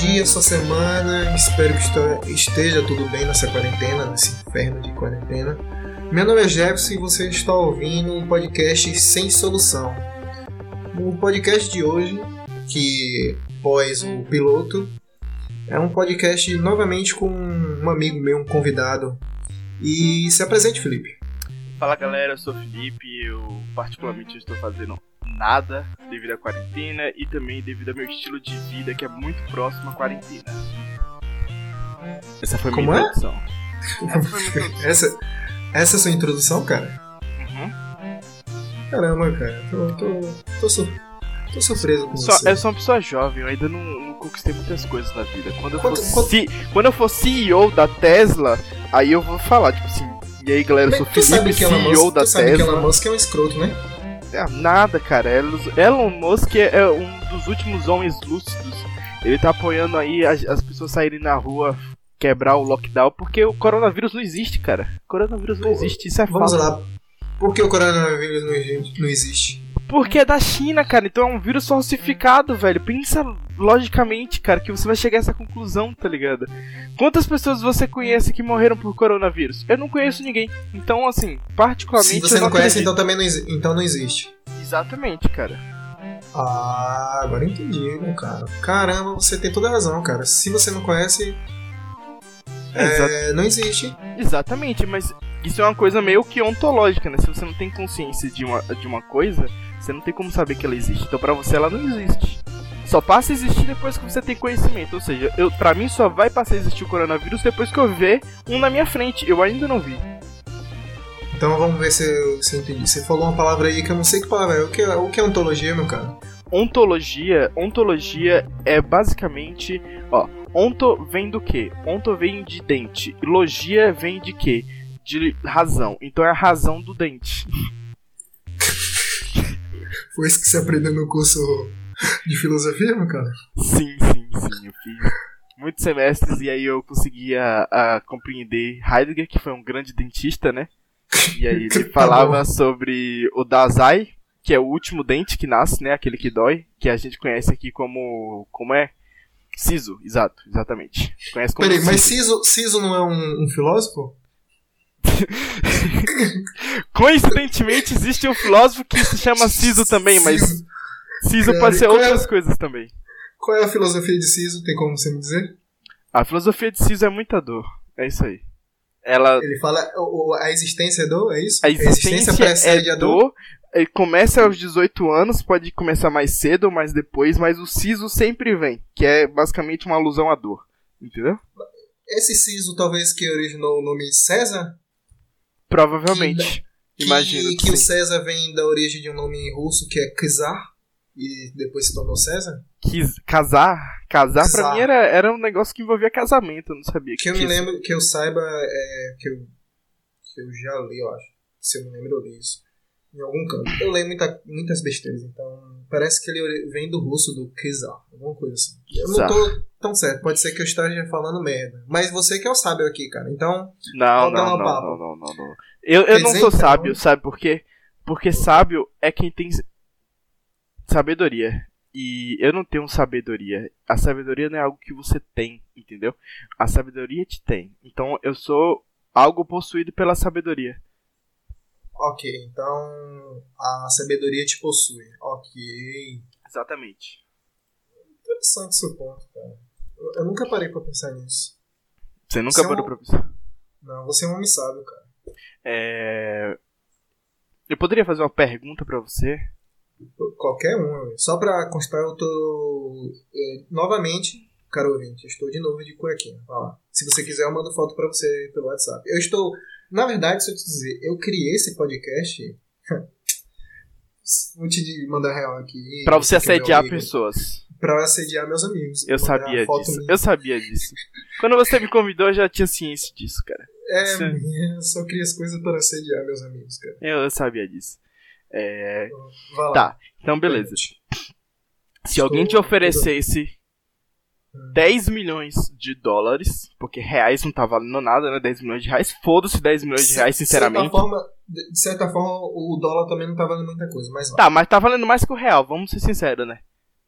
dia, sua semana? Espero que esteja tudo bem nessa quarentena, nesse inferno de quarentena. Meu nome é Jefferson e você está ouvindo um podcast sem solução. O podcast de hoje, que pós o piloto, é um podcast novamente com um amigo meu, um convidado. E se apresente, Felipe. Fala galera, eu sou o Felipe, eu particularmente estou fazendo nada devido à quarentena e também devido ao meu estilo de vida que é muito próximo à quarentena. Essa foi minha Como é? introdução. Essa foi a minha introdução. Essa, essa é a sua introdução, cara? Uhum. Caramba, cara. Tô, tô, tô, sur- tô surpreso com Só- você. eu sou uma pessoa jovem, eu ainda não, não conquistei muitas coisas na vida. Quando eu, Quanto- for, quanto- C- quando eu for CEO da Tesla, aí eu vou falar, tipo assim, e aí galera, eu sou tu sabe Felipe, que CEO Musk, da tu sabe que Tesla. Elon Musk é um escroto, né? É, nada, cara. Elon, Musk é, é um dos últimos homens lúcidos. Ele tá apoiando aí as, as pessoas saírem na rua, quebrar o lockdown, porque o coronavírus não existe, cara. O coronavírus não existe, isso é Vamos fato. lá. Por que o coronavírus não existe? Não? Porque é da China, cara. Então é um vírus falsificado, velho. Pensa logicamente, cara, que você vai chegar a essa conclusão, tá ligado? Quantas pessoas você conhece que morreram por coronavírus? Eu não conheço ninguém. Então, assim, particularmente. Se você eu não conhece, então também não, então não existe. Exatamente, cara. Ah, agora eu entendi, meu cara. Caramba, você tem toda a razão, cara. Se você não conhece, é, não existe. Exatamente, mas isso é uma coisa meio que ontológica, né? Se você não tem consciência de uma, de uma coisa, você não tem como saber que ela existe. Então pra você ela não existe. Só passa a existir depois que você tem conhecimento. Ou seja, eu, pra mim só vai passar a existir o coronavírus depois que eu ver um na minha frente. Eu ainda não vi. Então vamos ver se eu, se eu entendi. Você falou uma palavra aí que eu não sei que palavra é. O que é, o que é ontologia, meu cara? Ontologia, ontologia é basicamente, ó, onto vem do quê? Onto vem de dente. Logia vem de quê? De razão. Então é a razão do dente. Foi isso que você aprendeu no curso de filosofia, meu cara? Sim, sim, sim. Eu fiz muitos semestres e aí eu conseguia a, compreender Heidegger, que foi um grande dentista, né? E aí ele Tá falava sobre o Dazai, que é o último dente que nasce, né? Aquele que dói, que a gente conhece aqui como. Como é? Siso, exato, exatamente. Conhece como Peraí, mas siso. Ciso, Ciso não é um, um filósofo? Coincidentemente existe um filósofo que se chama Siso também, mas Ciso. Siso Cara, pode ser é- outras coisas também. Qual é a filosofia de Ciso? Tem como você me dizer? A filosofia de Siso é muita dor. É isso aí. Ela Ele fala o- a existência é dor, é isso? A existência, precede é a dor? dor. Ele começa aos 18 anos, pode começar mais cedo ou mais depois, mas o siso sempre vem, que é basicamente uma alusão à dor. Entendeu? Esse Ciso talvez que originou o nome César? Provavelmente. Que, Imagino. que o sim. César vem da origem de um nome russo que é Czar e depois se tornou César? Quis casar. Casar pra Casar. mim era, era um negócio que envolvia casamento, eu não sabia Que eu me lembro, que eu saiba, é, que, eu, que eu já li, eu acho. Se eu me lembro, eu li isso. Em algum canto. Eu leio muita, muitas besteiras, então parece que ele vem do russo, do Czar, alguma coisa assim. Eu não Czar. tô tão certo, pode ser que eu esteja falando merda. Mas você que é o sábio aqui, cara. Então, Não, não, não, não, não, não, não. Eu, eu Quer não dizer, sou então- sábio, sabe por quê? Porque sábio é quem tem sabedoria. E eu não tenho sabedoria. A sabedoria não é algo que você tem, entendeu? A sabedoria te tem. Então eu sou algo possuído pela sabedoria. Ok. Então, a sabedoria te possui. Ok. Exatamente. Interessante seu ponto, cara. Eu, eu nunca parei pra pensar nisso. Você nunca Você é parou um- pra pensar. Não, você é um homem sábio, cara. É... Eu poderia fazer uma pergunta pra você? Qualquer um. Só pra constar, eu tô. eh, novamente, caro ouvinte, eu estou de novo de cuequinha. Lá. Se você quiser, eu mando foto pra você pelo WhatsApp. Eu estou. Na verdade, se eu te dizer, eu criei esse podcast. Vou te mandar real aqui. Pra você é assediar amigo. pessoas. Pra assediar meus amigos. Eu sabia disso. minha. Eu sabia disso. Quando você me convidou, eu já tinha ciência disso, cara. É, Sim. eu só crio as coisas para assediar meus amigos, cara. Eu, eu sabia disso. É... Tá, então beleza. Se alguém te oferecesse 10 milhões de dólares, porque reais não tá valendo nada, né? 10 milhões de reais, foda-se 10 milhões de reais, De sinceramente. certa, forma, de de certa forma, o dólar também não tá valendo muita coisa, mas. Tá, mas tá valendo mais que o real, vamos ser sinceros, né?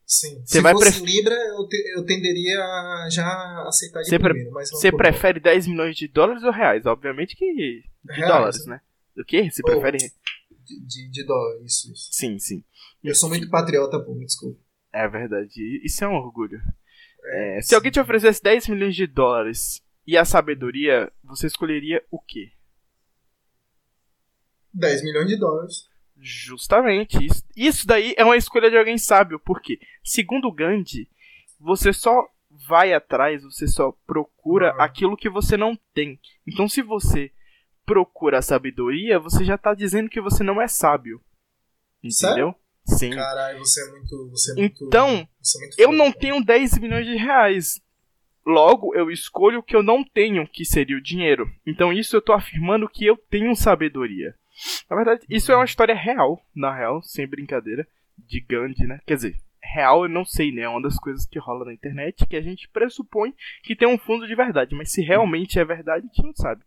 Sim. Você Se vai fosse pref- Libra, eu, te- eu tenderia a já aceitar de pre- primeiro. Você prefere 10 milhões de dólares ou reais? Obviamente que de Reais, dólares, né? né? O quê? Você prefere. De, de, de dólar, isso, isso. Sim, sim. Eu sou muito patriota, pô, me desculpa. É verdade. Isso é um orgulho. É, se alguém te oferecesse 10 milhões de dólares e a sabedoria, você escolheria o quê? 10 milhões de dólares. Justamente. Isso, isso daí é uma escolha de alguém sábio. Porque, segundo o Gandhi, você só vai atrás, você só procura Ah. aquilo que você não tem. Então, se você procura a sabedoria, você já tá dizendo que você não é sábio. Entendeu? Sim. Caralho, você é muito. Você é muito Então, você é muito Eu não tenho 10 milhões de reais. Logo, eu escolho o que eu não tenho, que seria o dinheiro. Então, isso eu tô afirmando que eu tenho sabedoria. Na verdade, isso é uma história real, na real, sem brincadeira, de Gandhi, né? Quer dizer, real eu não sei, né? É uma das coisas que rola na internet que a gente pressupõe que tem um fundo de verdade. Mas se realmente é verdade, a gente não sabe.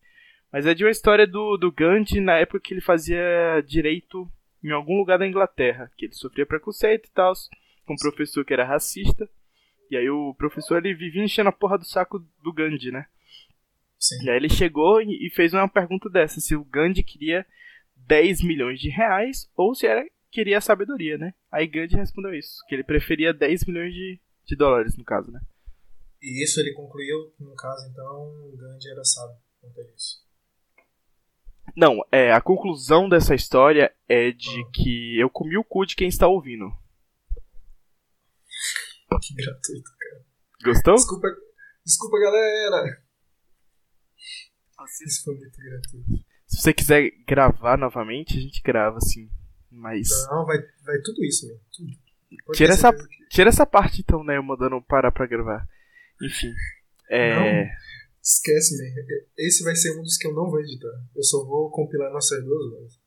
Mas é de uma história do, do Gandhi na época que ele fazia direito em algum lugar da Inglaterra, que ele sofria preconceito e tal, com um professor que era racista. E aí o professor ele vivia enchendo a porra do saco do Gandhi, né? Sim. E aí ele chegou e fez uma pergunta dessa, se o Gandhi queria 10 milhões de reais ou se era queria sabedoria, né? Aí Gandhi respondeu isso, que ele preferia 10 milhões de, de dólares, no caso, né? E isso ele concluiu, que no caso, então, o Gandhi era sábio quanto a isso. Não, é, a conclusão dessa história é de que eu comi o cu de quem está ouvindo. Que gratuito, cara. Gostou? Desculpa, desculpa, galera. Isso foi muito gratuito. Se você quiser gravar novamente, a gente grava, assim. Mas. Não, vai, vai tudo isso, meu. Tudo. Pode Tira essa- que- Tira essa parte então, né? Eu mandando parar pra gravar. Enfim. É. Esquece, meu. Esse vai ser um dos que eu não vou editar. Eu só vou compilar nossas duas vozes.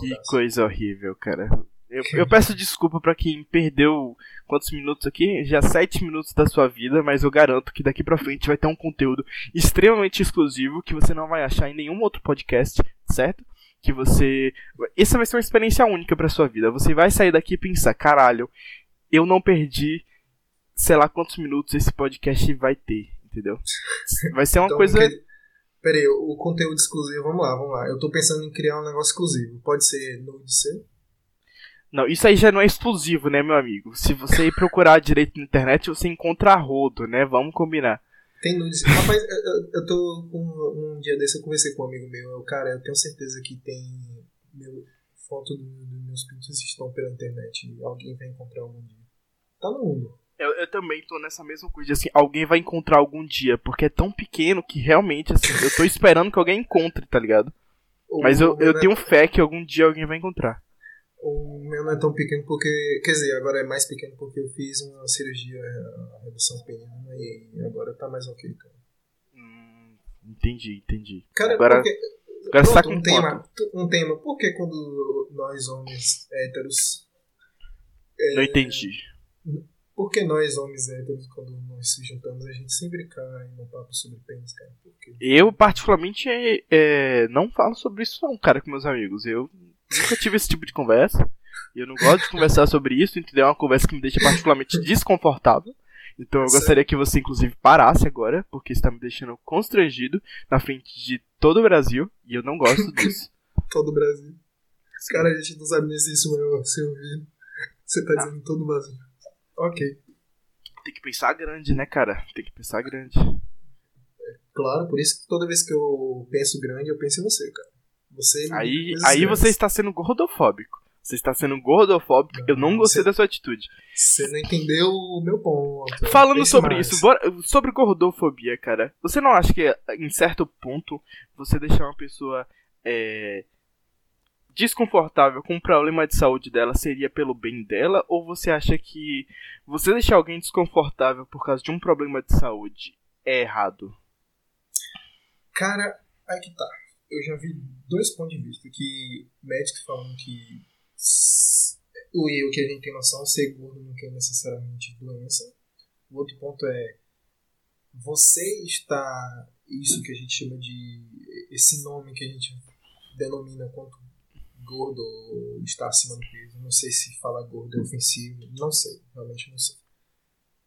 Que coisa horrível, cara. Eu, eu peço desculpa pra quem perdeu quantos minutos aqui? Já sete minutos da sua vida, mas eu garanto que daqui pra frente vai ter um conteúdo extremamente exclusivo que você não vai achar em nenhum outro podcast, certo? Que você. Essa vai ser uma experiência única pra sua vida. Você vai sair daqui e pensar, caralho, eu não perdi sei lá quantos minutos esse podcast vai ter, entendeu? Vai ser uma Então, coisa. que- Pera aí, o conteúdo exclusivo, vamos lá, vamos lá. Eu tô pensando em criar um negócio exclusivo. Pode ser nude seu? Não, isso aí já não é exclusivo, né, meu amigo? Se você procurar direito na internet, você encontra rodo, né? Vamos combinar. Tem nudes. Rapaz, eu, eu- tô com. Um dia desse eu conversei com um amigo meu. Eu, cara, eu tenho certeza que tem. Meu, foto do- dos meus pintos estão pela internet. Alguém vai encontrar algum dia. Tá no mundo. Eu, eu também tô nessa mesma coisa, assim, alguém vai encontrar algum dia, porque é tão pequeno que realmente, assim, eu tô esperando que alguém encontre, tá ligado? O Mas eu, eu é- tenho fé que algum dia alguém vai encontrar. O meu não é tão pequeno porque. Quer dizer, agora é mais pequeno porque eu fiz uma cirurgia, a redução peniana, e agora tá mais ok, cara. Hum, entendi, entendi. Cara, Agora- porque. agora tá Pronto, com um tema, um tema. Por que quando nós homens héteros. é, Não entendi. Por que nós homens héteros, quando nós se juntamos, a gente sempre cai no papo sobre pênis, cara? Por quê? Eu, particularmente, é, é, não falo sobre isso não, cara, com meus amigos. Eu nunca tive esse tipo de conversa. E eu não gosto de conversar sobre isso, entendeu? É uma conversa que me deixa particularmente desconfortável. Então eu gostaria que você, inclusive, parasse agora, porque está me deixando constrangido na frente de todo o Brasil. E eu não gosto disso. Todo o Brasil. Cara, a gente não sabe nem se isso é ser ouvido. Você tá dizendo todo o Brasil. Ok. Tem que pensar grande, né, cara? Tem que pensar grande. Claro, por isso que toda vez que eu penso grande, eu penso em você, cara. Você me Aí, aí grandes. você está sendo gordofóbico. Você está sendo gordofóbico. Eu não Não, gostei você- da sua atitude. Você não entendeu o meu ponto. Falando sobre mais. isso, bora- sobre gordofobia, cara. Você não acha que em certo ponto você deixar uma pessoa é, desconfortável com um problema de saúde dela seria pelo bem dela? Ou você acha que você deixar alguém desconfortável por causa de um problema de saúde é errado? Cara, aí que tá. Eu já vi dois pontos de vista. Que médicos falam que o eu que a gente tem noção, ser gordo não quer necessariamente doença. O outro ponto é você está isso que a gente chama de esse nome que a gente denomina quanto gordo ou estar acima do peso. Não sei se falar gordo é ofensivo, não sei, realmente não sei.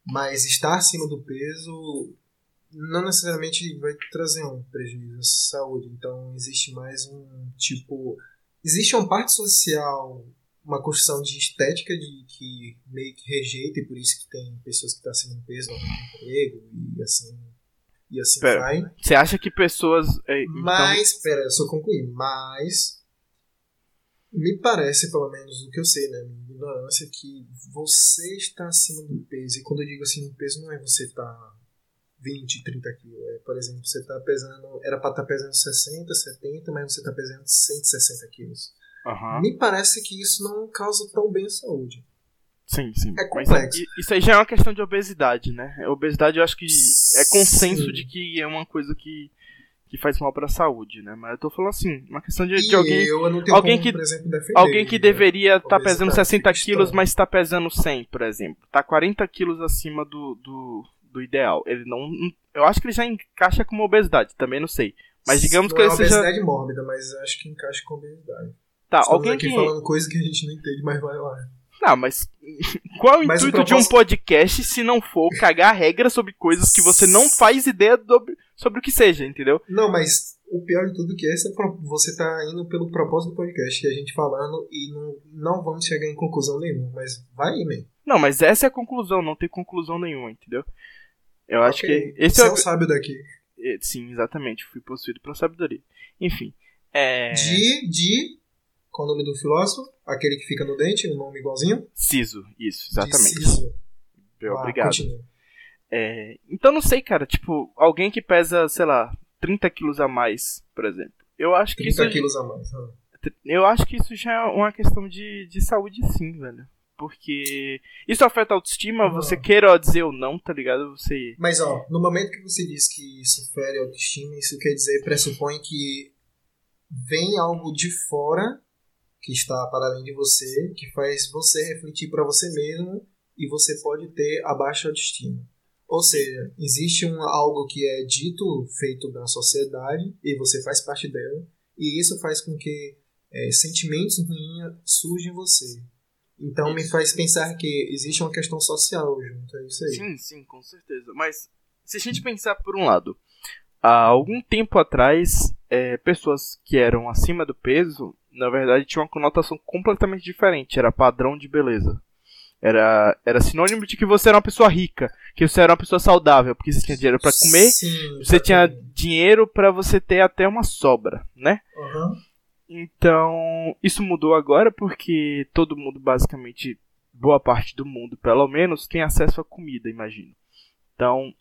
Mas estar acima do peso não necessariamente vai trazer um prejuízo à saúde. Então existe mais um tipo. Existe uma parte social, uma construção de estética de que meio que rejeita, e por isso que tem pessoas que estão acima do peso, não tem emprego, e assim. E assim Pera, vai. Você acha que pessoas. é, então- Mas, pera, eu só concluir. Mas me parece, pelo menos o que eu sei, né, minha ignorância, que você está acima do peso. E quando eu digo acima do peso, não é você estar 20, 30 quilos. É, por exemplo, você está pesando. Era para estar pesando 60, 70, mas você está pesando 160 quilos. Aham. Me parece que isso não causa tão bem a saúde. Sim, sim. É Mas complexo. i- isso aí já é uma questão de obesidade, né? A Obesidade eu acho que é consenso Sim. de que é uma coisa que, que faz mal pra saúde, né? Mas eu tô falando assim, uma questão de, de alguém. eu não tenho alguém como, que- por exemplo, defender. Alguém que né? deveria estar Obesidade pesando 60 fica quilos, mas está pesando 100, por exemplo. Tá 40 quilos acima do, do, do ideal. Ele não. Eu acho que ele já encaixa como obesidade, também não sei. Mas digamos não que é ele uma seja. obesidade mórbida, mas acho que encaixa com obesidade. Tá, Estamos alguém aqui que. falando coisa que a gente não entende, mas vai lá. Não, mas qual é o Mas o intuito de um propósito- podcast se não for cagar regras sobre coisas que você não faz ideia do- sobre o que seja, entendeu? Não, mas o pior de tudo que é você tá indo pelo propósito do podcast, e a gente falando e não, não vamos chegar em conclusão nenhuma, mas vai aí, man. Não, mas essa é a conclusão, não tem conclusão nenhuma, entendeu? Eu acho Ok. que esse Você é é o... o sábio daqui. eh, Sim, exatamente, fui possuído pela sabedoria. Enfim, é... De, de... Qual é o nome do filósofo? Aquele que fica no dente, um nome igualzinho? Siso, isso, De exatamente. Siso. Eu- Vá, Obrigado. continua. É, então não sei, cara, tipo, alguém que pesa, sei lá, 30 quilos a mais, por exemplo. Eu acho que 30 isso, quilos a mais. ah. eu acho que isso já é uma questão de, de saúde sim, velho. Porque isso afeta a autoestima, Ah. você queira dizer ou não, tá ligado? Você. Mas, ó, no momento que você diz que isso fere a autoestima, isso quer dizer, pressupõe que vem algo de fora que está para além de você, que faz você refletir para você mesmo e você pode ter a baixa autoestima. Ou seja, existe um, algo que é dito, feito na sociedade, e você faz parte dela, e isso faz com que é, sentimentos ruins surjam em você. Então me faz pensar que existe uma questão social junto a isso aí. Sim, sim, com certeza. Mas se a gente pensar por um lado, há algum tempo atrás, é, pessoas que eram acima do peso, na verdade, tinham uma conotação completamente diferente. Era padrão de beleza. Era, era sinônimo de que você era uma pessoa rica, que você era uma pessoa saudável, porque você tinha dinheiro pra comer, Sim, você tinha dinheiro pra você ter até uma sobra, né? Aham. Então, isso mudou agora porque todo mundo, basicamente, boa parte do mundo, pelo menos, tem acesso à comida, imagino. Então,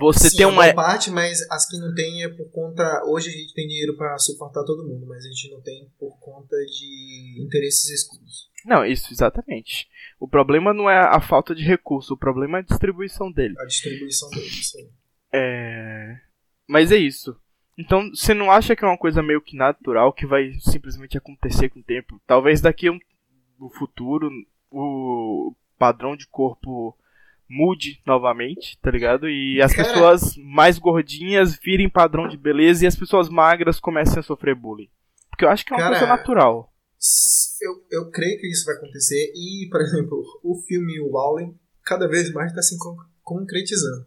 você Sim, tem uma. boa parte, mas as que não tem é por conta. Hoje a gente tem dinheiro para suportar todo mundo, mas a gente não tem por conta de interesses escuros. Não, isso, exatamente. O problema não é a falta de recurso, o problema é a distribuição dele. A distribuição deles. isso aí. É. Mas é isso. Então, você não acha que é uma coisa meio que natural, que vai simplesmente acontecer com o tempo? Talvez daqui a um, no futuro o padrão de corpo mude novamente, tá ligado? E as Cara- pessoas mais gordinhas virem padrão de beleza e as pessoas magras comecem a sofrer bullying. Porque eu acho que é uma Cara, coisa natural. Eu, eu creio que isso vai acontecer e, por exemplo, o filme Wall-E cada vez mais está se con- concretizando.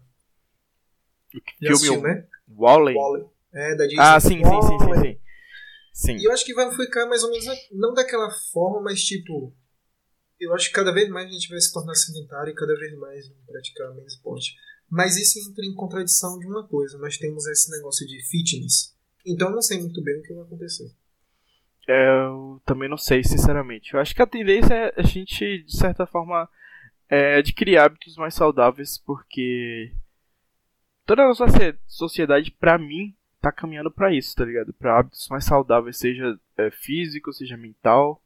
Já Filme assistiu, né? Wall-E. Wall-E. É, da Disney. Ah, sim, sim, sim, sim, sim. Sim. E eu acho que vai ficar mais ou menos, não daquela forma, mas tipo, eu acho que cada vez mais a gente vai se tornar sedentário e cada vez mais praticar menos esporte. Mas isso entra em contradição de uma coisa, nós temos esse negócio de fitness. Então eu não sei muito bem o que vai acontecer. É, eu também não sei, sinceramente. Eu acho que a tendência é a gente, de certa forma, é, adquirir hábitos mais saudáveis, porque toda a nossa socie- sociedade, pra mim, tá caminhando pra isso, tá ligado? Pra hábitos mais saudáveis, seja é, físico, seja mental.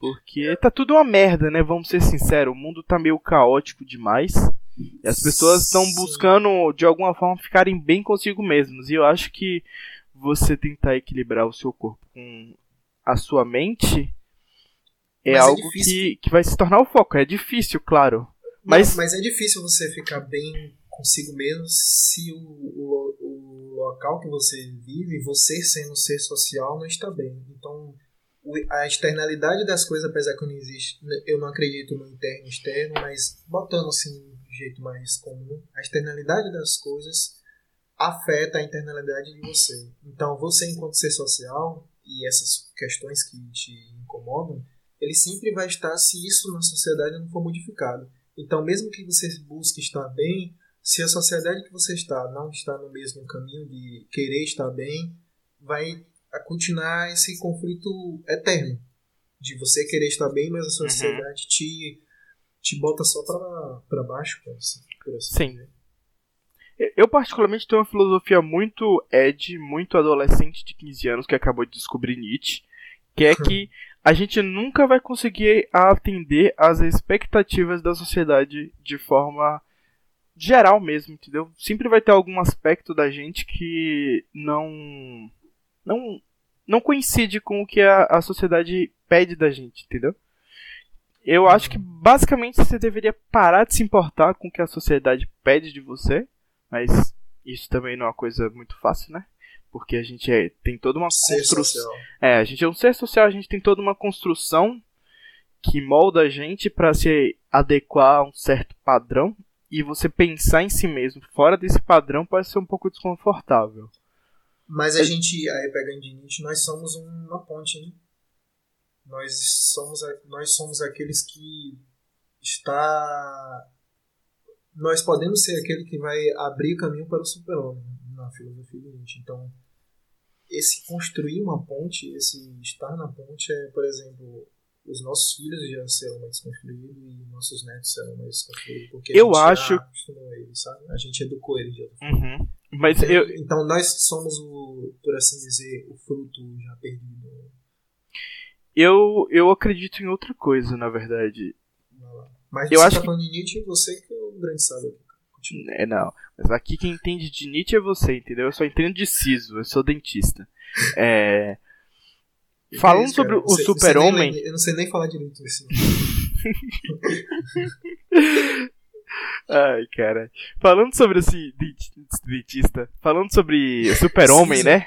Porque tá tudo uma merda, né? Vamos ser sinceros. O mundo tá meio caótico demais. E as pessoas estão buscando, de alguma forma, ficarem bem consigo mesmos. E eu acho que você tentar equilibrar o seu corpo com a sua mente é Mas é algo difícil. que, que vai se tornar o foco. É difícil, claro. Mas, Mas- mas é difícil você ficar bem consigo mesmo se o, o, o local que você vive, você sendo ser social não está bem. Então, a externalidade das coisas, apesar que não existe, eu não acredito no interno e externo, mas botando assim de jeito mais comum, a externalidade das coisas afeta a internalidade de você. Então, você enquanto ser social e essas questões que te incomodam, ele sempre vai estar se isso na sociedade não for modificado. Então, mesmo que você busque estar bem, se a sociedade que você está não está no mesmo caminho de querer estar bem, vai continuar esse conflito eterno de você querer estar bem, mas a uhum. sociedade uhum. te, te bota só para baixo, assim, por assim Sim. Dizer. Eu, particularmente, tenho uma filosofia muito Ed, muito adolescente de 15 anos que acabou de descobrir Nietzsche, que é que a gente nunca vai conseguir atender às expectativas da sociedade de forma geral mesmo, entendeu? Sempre vai ter algum aspecto da gente que não não não coincide com o que a, a sociedade pede da gente, entendeu? Eu acho que basicamente você deveria parar de se importar com o que a sociedade pede de você, mas isso também não é uma coisa muito fácil, né? Porque a gente é, tem toda uma construção. É, a gente é um ser social, a gente tem toda uma construção que molda a gente para se adequar a um certo padrão. E você pensar em si mesmo fora desse padrão pode ser um pouco desconfortável. Mas a é... gente, aí pegando de Nietzsche, nós somos uma ponte, né? Nós somos, nós somos aqueles que está nós podemos ser aquele que vai abrir caminho para o super-homem na filosofia de Nietzsche. Então, esse construir uma ponte, esse estar na ponte é, por exemplo, os nossos filhos já serão mais construídos e nossos netos serão mais construídos. Porque eu a gente acho. acostumou eles, sabe? A gente educou eles já. Uhum. Mas então, eu... então nós somos o, por assim dizer, o fruto já perdido. Eu, eu acredito em outra coisa, na verdade. Mas eu você acho tá que... falando de Nietzsche, você que é o grande sábio. É, não. Mas aqui quem entende de Nietzsche é você, entendeu? Eu só entendo de Siso, eu sou dentista. É... Falando é isso, sobre o super-homem. Eu não sei nem falar direito disso. Ai, cara. Falando sobre esse dentista. Falando sobre super-homem, né?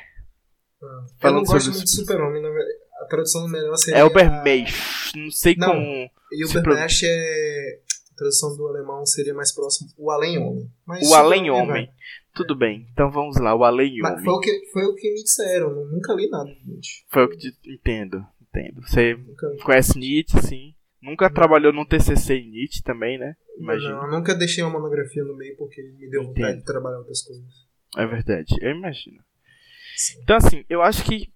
Ah, eu não gosto muito de super-homem, na verdade. A tradução melhor seria. É Ubermensch. Não sei não, como. E Ubermensch é tradução do alemão seria mais próximo o além-homem. O além-homem. Tudo bem, então vamos lá, o além-homem. Foi, o que, foi o que me disseram, nunca li nada Nietzsche. Foi o que te, entendo, entendo. Você conhece Nietzsche, sim. Nunca não. trabalhou num TCC em Nietzsche também, né? Imagina. Não, nunca deixei uma monografia no meio porque me deu vontade entendo. de trabalhar outras coisas. É verdade, eu imagino. Sim. Então, assim, eu acho que,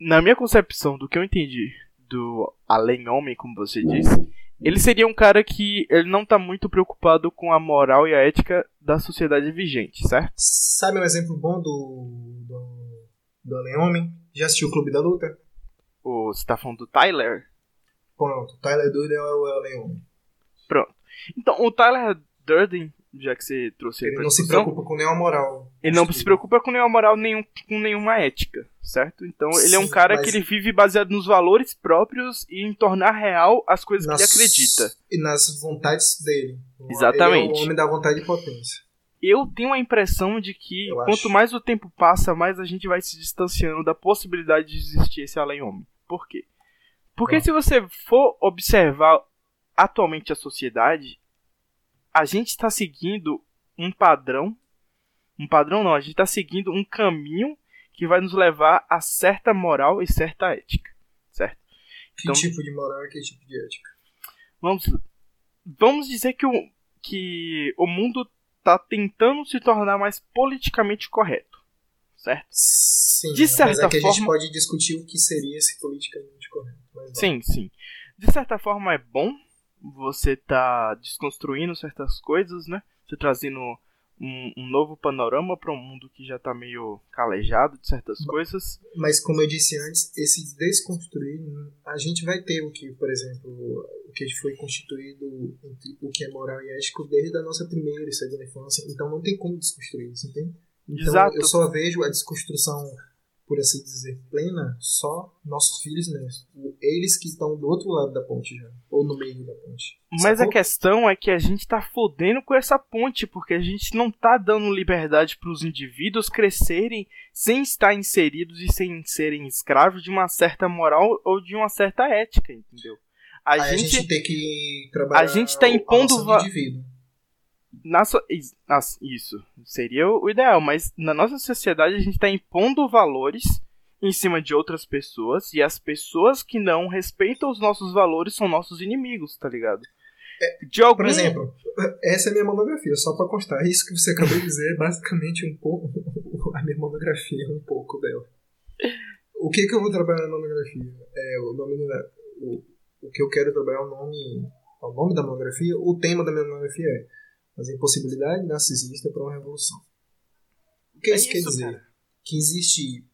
na minha concepção do que eu entendi do além-homem, como você disse, ele seria um cara que ele não tá muito preocupado com a moral e a ética da sociedade vigente, certo? Sabe um exemplo bom do, do, do Além Homem? Já assistiu o Clube da Luta? O, você tá falando do Tyler? Pronto, o Tyler Durden é o Além Homem. Pronto. Então, o Tyler Durden já que você trouxe ele não se preocupa com nenhuma moral. Ele não se preocupa com nenhuma moral, nenhum, com nenhuma ética, certo? Então Sim, ele é um cara mas... que ele vive baseado nos valores próprios e em tornar real as coisas nas... que ele acredita. E nas vontades dele. Exatamente. Ele é o homem da vontade e potência. Eu tenho a impressão de que Eu quanto acho. mais o tempo passa, mais a gente vai se distanciando da possibilidade de existir esse além-homem. Por quê? Porque Bom. se você for observar atualmente a sociedade, a gente está seguindo um padrão. Um padrão não, a gente está seguindo um caminho que vai nos levar a certa moral e certa ética. Certo? Que então, tipo de moral e que tipo de ética? Vamos, vamos dizer que o, que o mundo está tentando se tornar mais politicamente correto. Certo? Sim, de certa que forma, a gente pode discutir o que seria esse politicamente correto. sim, sim. De certa forma é bom você tá desconstruindo certas coisas, né? Você trazendo um, um novo panorama para um mundo que já tá meio calejado de certas coisas. Mas como eu disse antes, esse desconstruir, a gente vai ter o que, por exemplo, o que foi constituído entre o que é moral e ético desde a nossa primeira e segunda infância. Então não tem como desconstruir isso, entende? Então Exato. eu só vejo a desconstrução por assim dizer, plena, só nossos filhos, né? Eles que estão do outro lado da ponte já, ou no meio da ponte. Mas Sacou? a questão é que a gente tá fodendo com essa ponte, porque a gente não tá dando liberdade para os indivíduos crescerem sem estar inseridos e sem serem escravos de uma certa moral ou de uma certa ética, entendeu? A, gente, a gente tem que trabalhar a gente tá impondo va- na so... Isso seria o ideal, mas na nossa sociedade a gente está impondo valores em cima de outras pessoas e as pessoas que não respeitam os nossos valores são nossos inimigos, tá ligado? É, de algum... Por exemplo, essa é a minha monografia, só para constar. Isso que você acabou de dizer é basicamente um pouco a minha monografia, um pouco dela. O que, que eu vou trabalhar na monografia? É, o nome o, o que eu quero trabalhar é o nome, é o nome da monografia. O tema da minha monografia é mas a impossibilidade narcisista para uma revolução. O que é isso, quer dizer? Cara. Que existe.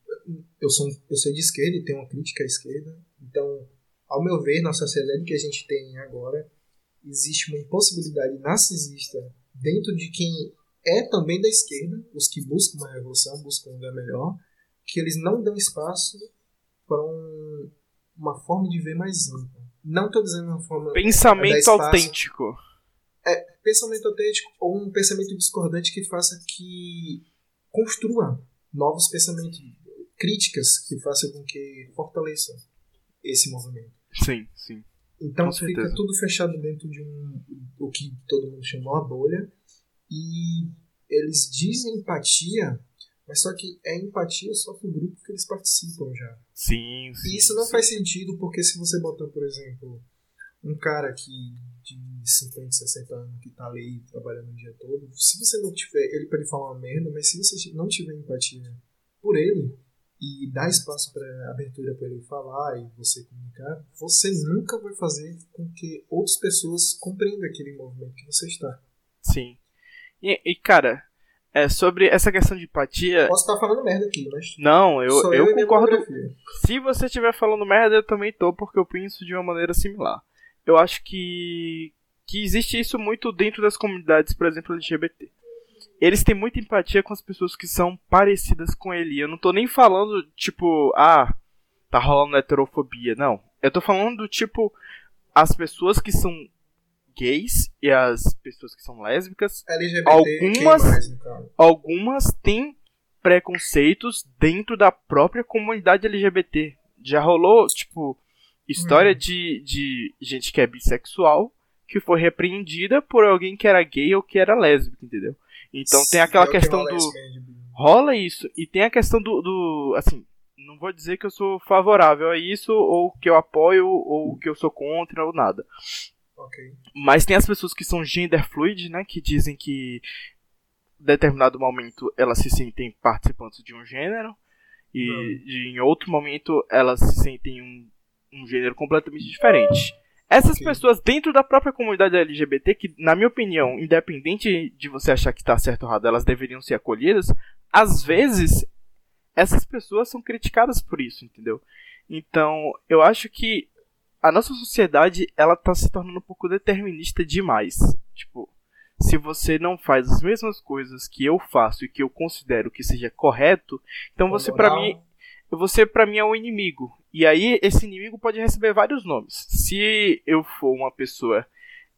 Eu sou, eu sou de esquerda e tenho uma crítica à esquerda, então, ao meu ver, na sociedade que a gente tem agora, existe uma impossibilidade narcisista dentro de quem é também da esquerda, os que buscam uma revolução, buscam um lugar melhor, que eles não dão espaço para um, uma forma de ver mais ampla. Não estou dizendo uma forma. Pensamento autêntico. É, pensamento autêntico ou um pensamento discordante que faça que construa novos pensamentos, críticas que façam com que fortaleça esse movimento. Sim, sim. Então fica tudo fechado dentro de um o que todo mundo chamou a bolha e eles dizem empatia, mas só que é empatia só com o grupo que eles participam já. Sim, sim. E isso não sim. faz sentido porque se você botar, por exemplo, um cara que de 50, 60 anos que tá ali trabalhando o dia todo, se você não tiver, ele pode falar uma merda, mas se você não tiver empatia por ele e dar espaço para abertura para ele falar e você comunicar, você nunca vai fazer com que outras pessoas compreendam aquele movimento que você está. Sim. E, e cara, é, sobre essa questão de empatia. Posso estar falando merda aqui, mas. Não, eu, eu, eu concordo. Se você estiver falando merda, eu também tô, porque eu penso de uma maneira similar eu acho que, que existe isso muito dentro das comunidades, por exemplo, LGBT. Eles têm muita empatia com as pessoas que são parecidas com ele. Eu não tô nem falando, tipo, ah, tá rolando heterofobia. Não. Eu tô falando, tipo, as pessoas que são gays e as pessoas que são lésbicas. LGBT, algumas, mais, então? algumas têm preconceitos dentro da própria comunidade LGBT. Já rolou, tipo, História hum. de, de gente que é bissexual que foi repreendida por alguém que era gay ou que era lésbico, entendeu? Então tem aquela questão do. Rola isso. E tem a questão do, do. Assim, não vou dizer que eu sou favorável a isso, ou que eu apoio, ou que eu sou contra, ou nada. Okay. Mas tem as pessoas que são gender fluid, né? Que dizem que em determinado momento elas se sentem participantes de um gênero. E, e em outro momento elas se sentem um um gênero completamente diferente. Essas pessoas dentro da própria comunidade LGBT, que, na minha opinião, independente de você achar que está certo ou errado, elas deveriam ser acolhidas, às vezes essas pessoas são criticadas por isso, entendeu? Então, eu acho que a nossa sociedade, ela tá se tornando um pouco determinista demais. Tipo, se você não faz as mesmas coisas que eu faço e que eu considero que seja correto, então você para mim você para mim é um inimigo. E aí esse inimigo pode receber vários nomes. Se eu for uma pessoa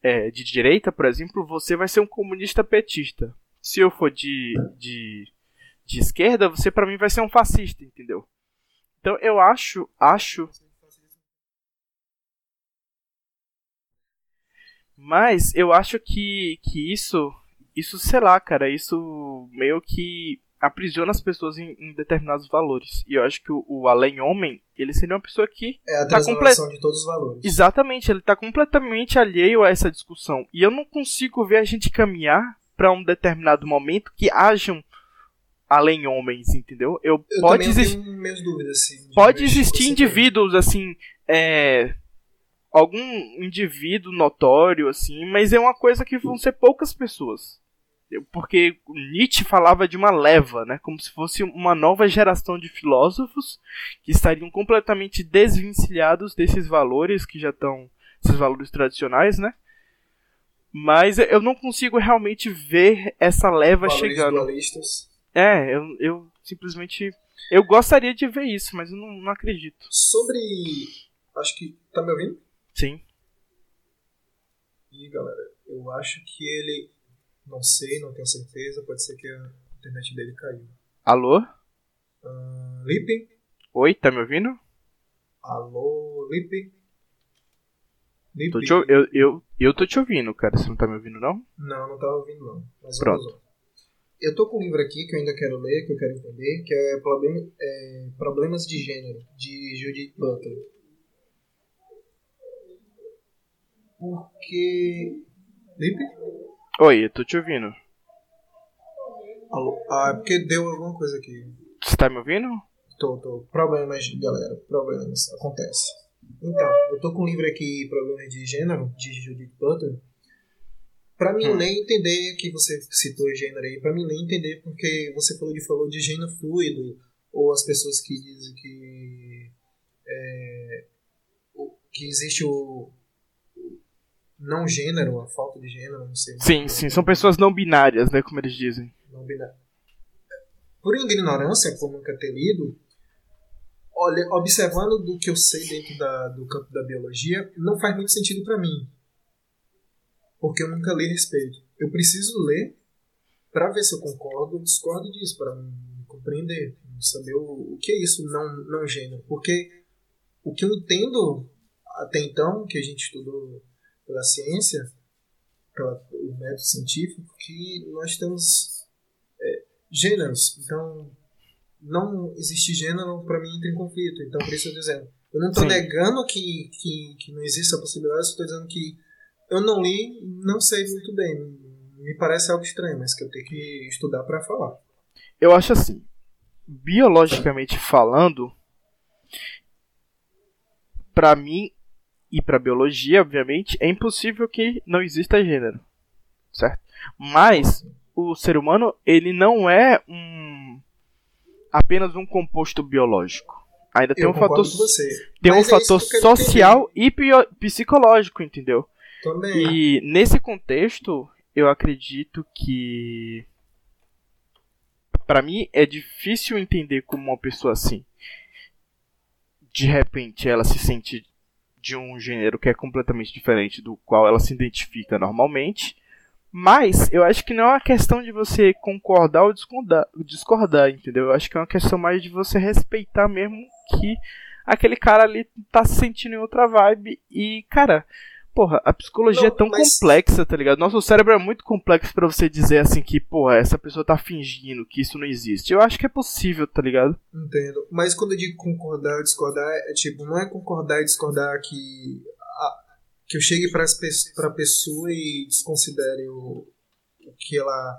é, de direita, por exemplo, você vai ser um comunista petista. Se eu for de, de, de esquerda, você para mim vai ser um fascista, entendeu? Então eu acho, acho Mas eu acho que, que isso, isso, sei lá, cara, isso meio que aprisiona as pessoas em, em, determinados valores. E eu acho que o, o além homem, ele seria uma pessoa que é a tá transformação de todos os valores. Exatamente, ele está completamente alheio a essa discussão. E eu não consigo ver a gente caminhar para um determinado momento que hajam além homens, entendeu? Eu, eu pode existir minhas dúvidas assim, Pode existir indivíduos assim, é, algum indivíduo notório assim, mas é uma coisa que vão ser poucas pessoas porque Nietzsche falava de uma leva, né, como se fosse uma nova geração de filósofos que estariam completamente desvencilhados desses valores que já estão, esses valores tradicionais, né? Mas eu não consigo realmente ver essa leva valores chegando. Dualistas. É, eu, eu simplesmente Eu gostaria de ver isso, mas eu não, não acredito. Sobre. Acho que. Tá me ouvindo? Sim. E galera, eu acho que ele. Não sei, não tenho certeza. Pode ser que a internet dele caiu. Alô? Uh, Lipe? Oi, tá me ouvindo? Alô, Lipe? Lipe? Te, eu, eu, eu tô te ouvindo, cara. Você não tá me ouvindo, não? Não, não tava ouvindo não. Mas Pronto. Eu tô com um livro aqui que eu ainda quero ler, que eu quero entender, que é, Problem- é Problemas de Gênero, de Judith Butler. Porque. Lipe? Oi, eu tô te ouvindo. Alô? Ah, é porque deu alguma coisa aqui. Você tá me ouvindo? Tô, tô. Problemas, galera. Problemas. Acontece. Então, eu tô com um livro aqui, Problemas de Gênero, de Judith Butler. Pra mim Hum. ler entender que você citou gênero aí, pra mim ler e entender porque você falou de falou de gênero fluido, ou as pessoas que dizem que é, que existe o não gênero, a falta de gênero, não sei. Sim, sim. São pessoas não binárias, né? Como eles dizem. não binário. Por ignorância, por nunca ter lido, olha, observando do que eu sei dentro da- do campo da biologia, não faz muito sentido pra mim. Porque eu nunca li a respeito. Eu preciso ler pra ver se eu concordo ou discordo disso, me compreender, saber o, o que é isso não, não gênero. Porque o que eu entendo até então, que a gente estudou pela ciência, pelo método científico, que nós temos é, gêneros. Então, não existe gênero, para mim, entra em conflito. Então, por isso eu tô dizendo. Eu não estou negando que, que, que não existe essa possibilidade, estou dizendo que eu não li, não sei muito bem. Me parece algo estranho, mas que eu tenho que estudar para falar. Eu acho assim. Biologicamente falando, pra mim e pra biologia, obviamente, é impossível que não exista gênero, certo? Mas o ser humano, ele não é um apenas um composto biológico. Ainda tem eu um fator tem um Mas é isso fator que social e bio- psicológico, entendeu? Também. E nesse contexto, eu acredito que Pra mim é difícil entender como uma pessoa assim de repente ela se sente de um gênero que é completamente diferente do qual ela se identifica normalmente. Mas eu acho que não é uma questão de você concordar ou discordar, discordar, entendeu? Eu acho que é uma questão mais de você respeitar mesmo que aquele cara ali tá se sentindo em outra vibe e, cara, porra, a psicologia Não, é tão mas- complexa, tá ligado? Nosso cérebro é muito complexo pra você dizer assim que, porra, essa pessoa tá fingindo que isso não existe. Eu acho que é possível, tá ligado? Entendo. Mas quando eu digo concordar ou discordar, é tipo, não é concordar e discordar que, a- que eu chegue para a pessoa e desconsidere o, o que ela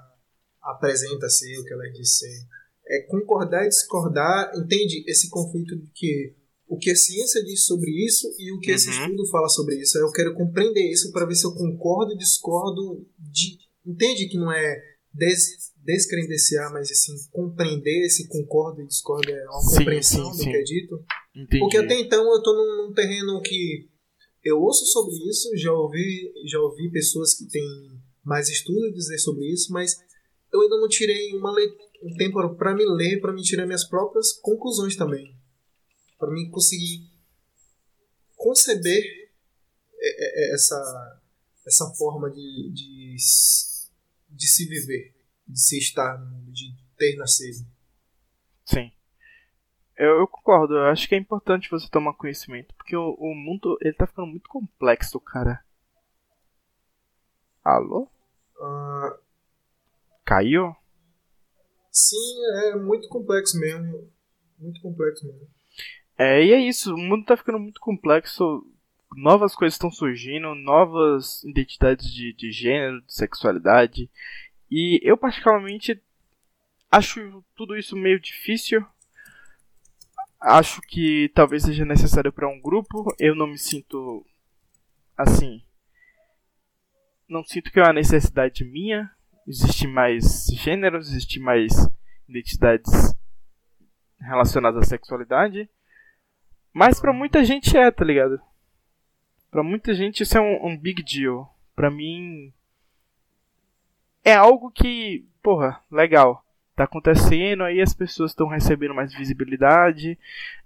apresenta ser, o que ela diz ser. É concordar e discordar, entende? Esse conflito de que o que a ciência diz sobre isso e o que esse Uhum. estudo fala sobre isso. Eu quero compreender isso para ver se eu concordo e discordo de. Entende que não é des, descredenciar, mas assim, compreender esse concordo e discordo é uma Sim, compreensão sim, do sim. que é dito. Entendi. Porque até então eu tô num, num terreno que eu ouço sobre isso, já ouvi, já ouvi pessoas que têm mais estudo dizer sobre isso, mas eu ainda não tirei uma um tempo para me ler, para me tirar minhas próprias conclusões também. Para mim conseguir conceber é, é, é, essa, essa forma de, de, de se viver, de se estar no mundo, de ter nascido. Sim. Eu, eu concordo, eu acho que é importante você tomar conhecimento, porque o, o mundo ele tá ficando muito complexo, cara. Alô? Ah, Caiu? sim, é muito complexo mesmo. Muito complexo mesmo. É, e é isso, o mundo tá ficando muito complexo, novas coisas estão surgindo, novas identidades de, de gênero, de sexualidade, e eu particularmente acho tudo isso meio difícil. Acho que talvez seja necessário para um grupo, eu não me sinto assim. Não sinto que é uma necessidade minha. Existe mais gêneros, existe mais identidades relacionadas à sexualidade. Mas pra muita gente é, tá ligado? Pra muita gente isso é um, um big deal. Pra mim. É algo que, porra, legal. tá acontecendo, aí as pessoas estão recebendo mais visibilidade.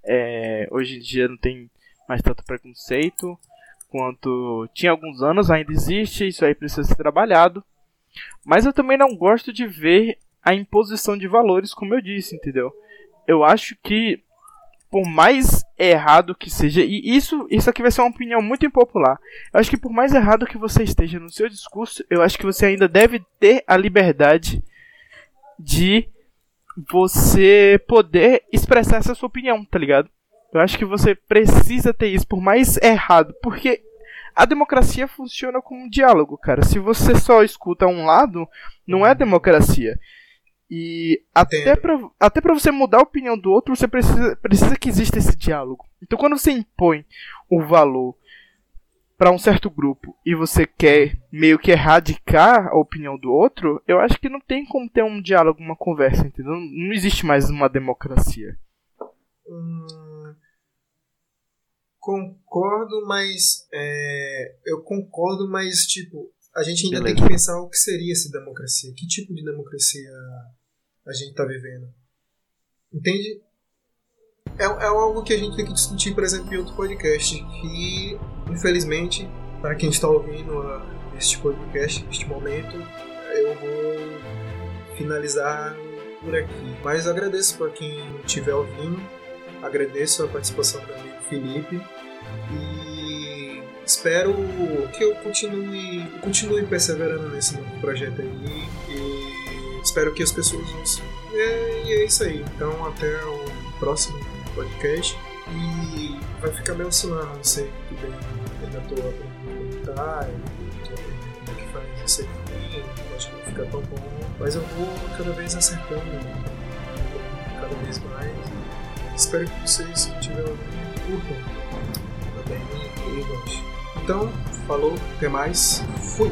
É, hoje em dia não tem mais tanto preconceito quanto tinha alguns anos, ainda existe, isso aí precisa ser trabalhado. Mas eu também não gosto de ver a imposição de valores, como eu disse, entendeu? Eu acho que por mais errado que seja, e isso, isso aqui vai ser uma opinião muito impopular. Eu acho que por mais errado que você esteja no seu discurso, eu acho que você ainda deve ter a liberdade de você poder expressar essa sua opinião, tá ligado? Eu acho que você precisa ter isso, por mais errado, porque a democracia funciona como um diálogo, cara. Se você só escuta um lado, não é democracia. E até pra, até pra você mudar a opinião do outro, você precisa, precisa que exista esse diálogo. Então quando você impõe o valor para um certo grupo e você quer meio que erradicar a opinião do outro, eu acho que não tem como ter um diálogo, uma conversa, entendeu? Não existe mais uma democracia. Hum, concordo, mas é, eu concordo, mas tipo a gente ainda Beleza. tem que pensar o que seria essa democracia, que tipo de democracia a gente está vivendo, entende? É, é algo que a gente tem que discutir, por exemplo, em outro podcast, que infelizmente para quem está ouvindo este podcast neste momento, eu vou finalizar por aqui. Mas agradeço para quem estiver ouvindo, agradeço a participação do amigo Felipe e espero que eu continue, continue perseverando nesse novo projeto aí e espero que as pessoas ouçam. E é isso aí. Então até o próximo podcast e vai ficar meio oscilando, não sei que ainda estou aprendendo a comentar, estou aprendendo como é que faz isso aqui, acho que não fica tão bom, mas eu vou cada vez acertando, cada vez mais. Espero que vocês, ouvindo, curtam também e gostem. Então, falou, até mais, fui!